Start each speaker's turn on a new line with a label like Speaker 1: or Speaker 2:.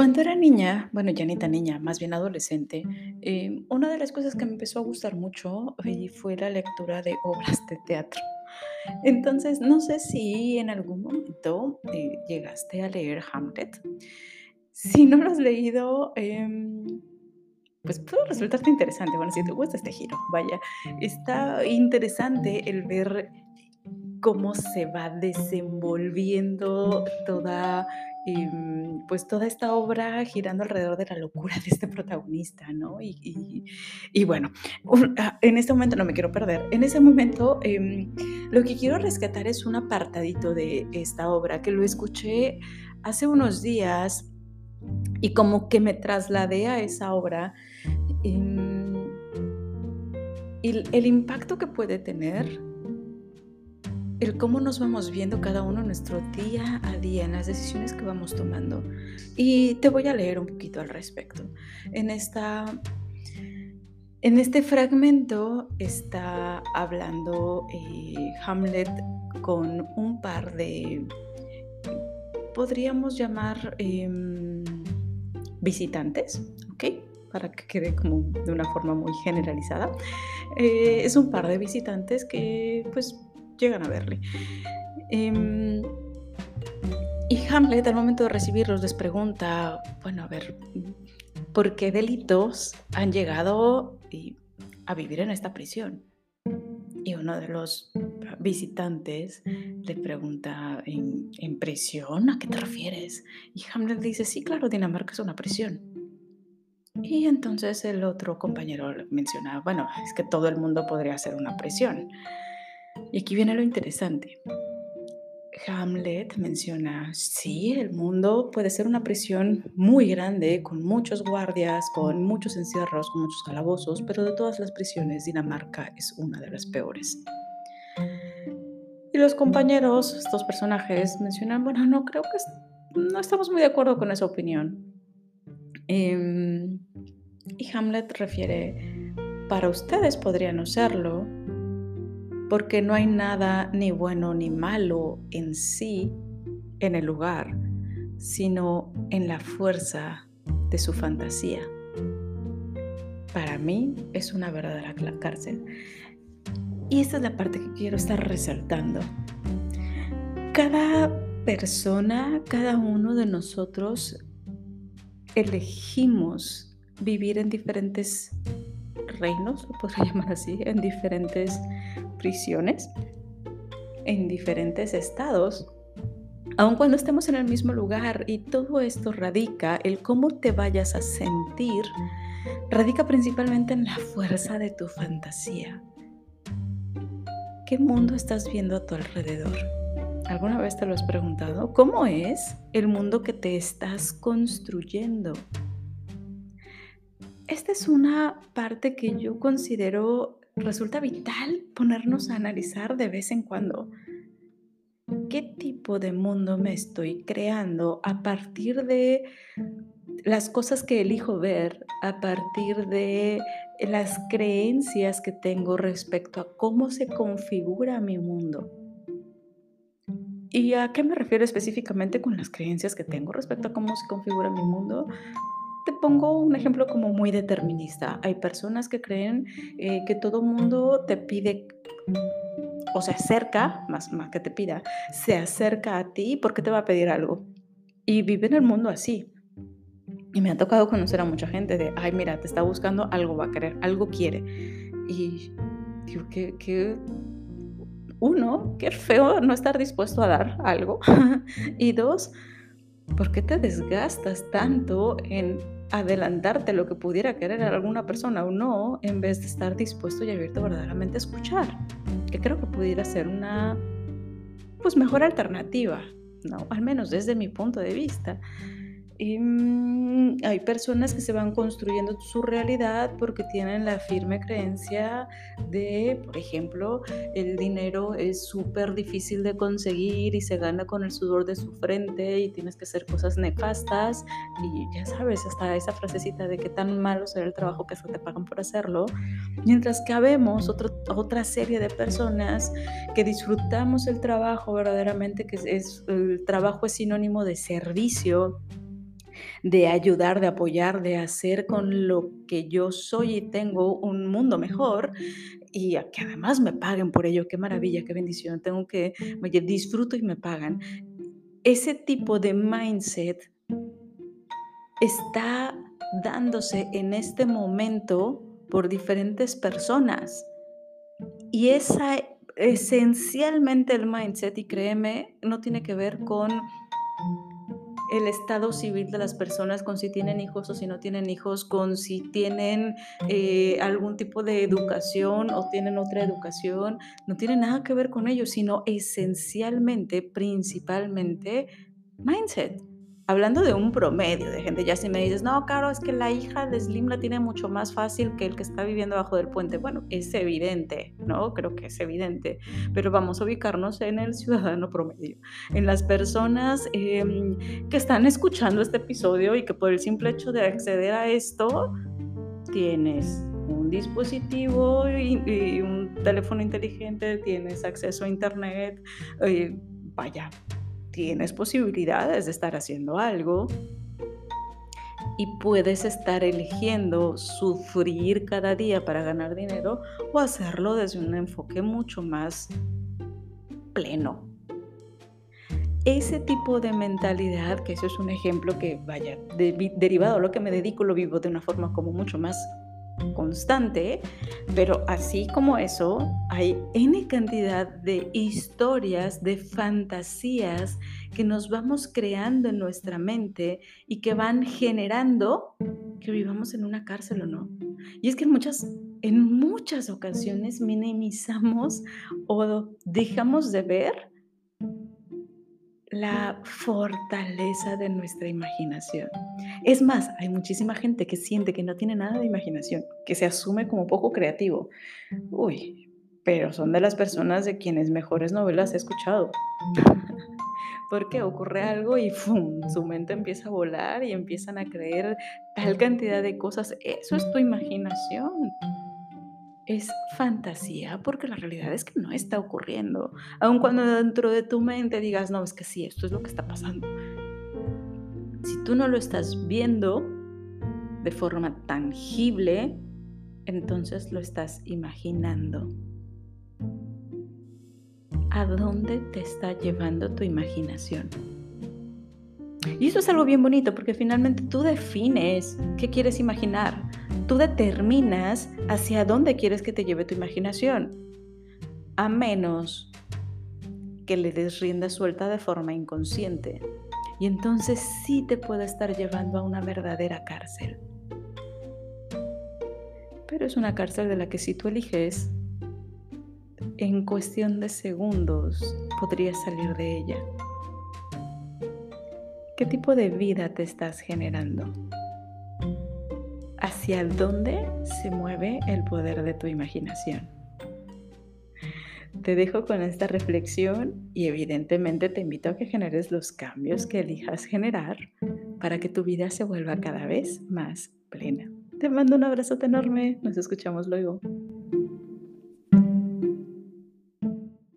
Speaker 1: Cuando era niña, bueno, ya ni tan niña, más bien adolescente, em, una de las cosas que me empezó a gustar mucho, eh, fue la lectura de obras de teatro. Entonces, no sé si en algún momento, eh, llegaste a leer Hamlet. Si no lo has leído, em, pues puede resultarte interesante, bueno, si te gusta este giro, vaya, está interesante el ver cómo se va desenvolviendo toda, em, pues toda esta obra girando alrededor de la locura de este protagonista, ¿no? Y, bueno, ah, en este momento no me quiero perder. En ese momento, em, lo que quiero rescatar es un apartadito de esta obra que lo escuché hace unos días y como que me trasladé a esa obra. em, y el impacto que puede tener el cómo nos vamos viendo cada uno en nuestro día a día, en las decisiones que vamos tomando. Y te voy a leer un poquito al respecto. En esta, en este fragmento está hablando eh, Hamlet con un par de, podríamos llamar em, visitantes, ¿ok? Para que quede como de una forma muy generalizada. Eh, es un par de visitantes que pues llegan a verle. Em, y Hamlet al momento de recibirlos les pregunta, bueno, a ver, ¿por qué delitos han llegado a vivir en esta prisión? Y uno de los visitantes le pregunta, ¿en, en prisión? ¿A qué te refieres? Y Hamlet dice, sí, claro, Dinamarca es una prisión. Y entonces el otro compañero menciona, bueno, es que todo el mundo podría ser una prisión. Y aquí viene lo interesante. Hamlet menciona, sí, el mundo puede ser una prisión muy grande, con muchos guardias, con muchos encierros, con muchos calabozos, pero de todas las prisiones, Dinamarca es una de las peores. Y los compañeros, estos personajes, mencionan, bueno, no creo que no estamos muy de acuerdo con esa opinión. Em, y Hamlet refiere, para ustedes podría no serlo, porque no hay nada ni bueno ni malo en sí en el lugar, sino en la fuerza de su fantasía. Para mí es una verdadera cárcel. Y esta es la parte que quiero estar resaltando. Cada persona, cada uno de nosotros elegimos vivir en diferentes reinos, podría llamar así, en diferentes prisiones, en diferentes estados, aun cuando estemos en el mismo lugar y todo esto radica, el cómo te vayas a sentir, radica principalmente en la fuerza de tu fantasía. ¿Qué mundo estás viendo a tu alrededor? ¿Alguna vez te lo has preguntado? ¿Cómo es el mundo que te estás construyendo? Esta es una parte que yo considero resulta vital ponernos a analizar de vez en cuando. ¿Qué tipo de mundo me estoy creando a partir de las cosas que elijo ver, a partir de las creencias que tengo respecto a cómo se configura mi mundo? ¿Y a qué me refiero específicamente con las creencias que tengo respecto a cómo se configura mi mundo? Te pongo un ejemplo como muy determinista. Hay personas que creen eh, que todo mundo te pide o se acerca, más, más que te pida, se acerca a ti porque te va a pedir algo. Y viven el mundo así. Y me ha tocado conocer a mucha gente de, ay, mira, te está buscando, algo va a querer, algo quiere. Y digo, que, que uno, qué feo no estar dispuesto a dar algo. y dos, ¿por qué te desgastas tanto en adelantarte lo que pudiera querer alguna persona o no, en vez de estar dispuesto y abierto verdaderamente a escuchar? Que creo que pudiera ser una, pues, mejor alternativa, ¿no? Al menos desde mi punto de vista. Y, mm, hay personas que se van construyendo su realidad porque tienen la firme creencia de, por ejemplo, el dinero es súper difícil de conseguir y se gana con el sudor de su frente y tienes que hacer cosas nefastas y ya sabes, hasta esa frasecita de que tan malo será el trabajo que hasta te pagan por hacerlo. Mientras que habemos otro- otra serie de personas que disfrutamos el trabajo verdaderamente, que es, es- el trabajo es sinónimo de servicio de ayudar, de apoyar, de hacer con lo que yo soy y tengo un mundo mejor y que además me paguen por ello. Qué maravilla, qué bendición. Tengo que, disfruto y me pagan. Ese tipo de mindset está dándose en este momento por diferentes personas. Y esa esencialmente el mindset, y créeme, no tiene que ver con el estado civil de las personas, con si tienen hijos o si no tienen hijos, con si tienen eh, algún tipo de educación o tienen otra educación, no tiene nada que ver con ello, sino esencialmente, principalmente, mindset hablando de un promedio de gente, ya si me dices, no, claro, es que la hija de Slim la tiene mucho más fácil que el que está viviendo bajo del puente. Bueno, es evidente, ¿no? Creo que es evidente, pero vamos a ubicarnos en el ciudadano promedio, en las personas em, que están escuchando este episodio y que por el simple hecho de acceder a esto, tienes un dispositivo y, un teléfono inteligente, tienes acceso a internet, eh, vaya, tienes posibilidades de estar haciendo algo y puedes estar eligiendo sufrir cada día para ganar dinero o hacerlo desde un enfoque mucho más pleno. Ese tipo de mentalidad, que eso es un ejemplo que vaya derivado a lo que me dedico, lo vivo de una forma como mucho más constante, pero así como eso, hay N cantidad de historias, de fantasías que nos vamos creando en nuestra mente y que van generando que vivamos en una cárcel o no. Y es que en muchas, en muchas ocasiones minimizamos o dejamos de ver la fortaleza de nuestra imaginación. Es más, hay muchísima gente que siente que no tiene nada de imaginación, que se asume como poco creativo. Uy, pero son de las personas de quienes mejores novelas he escuchado. Porque ocurre algo y su mente empieza a volar y empiezan a creer tal cantidad de cosas. Eso es tu imaginación es fantasía porque la realidad es que no está ocurriendo. Aun cuando dentro de tu mente digas, no, es que sí, esto es lo que está pasando. Si tú no lo estás viendo de forma tangible, entonces lo estás imaginando. ¿A dónde te está llevando tu imaginación? Y eso es algo bien bonito porque finalmente tú defines qué quieres imaginar tú determinas hacia dónde quieres que te lleve tu imaginación, a menos que le des rienda suelta de forma inconsciente. Y entonces sí te puede estar llevando a una verdadera cárcel. Pero es una cárcel de la que si tú eliges, en cuestión de segundos podrías salir de ella. ¿Qué tipo de vida te estás generando? Hacia dónde se mueve el poder de tu imaginación. Te dejo con esta reflexión y evidentemente te invito a que generes los cambios que elijas generar para que tu vida se vuelva cada vez más plena. Te mando un abrazo enorme, nos escuchamos luego.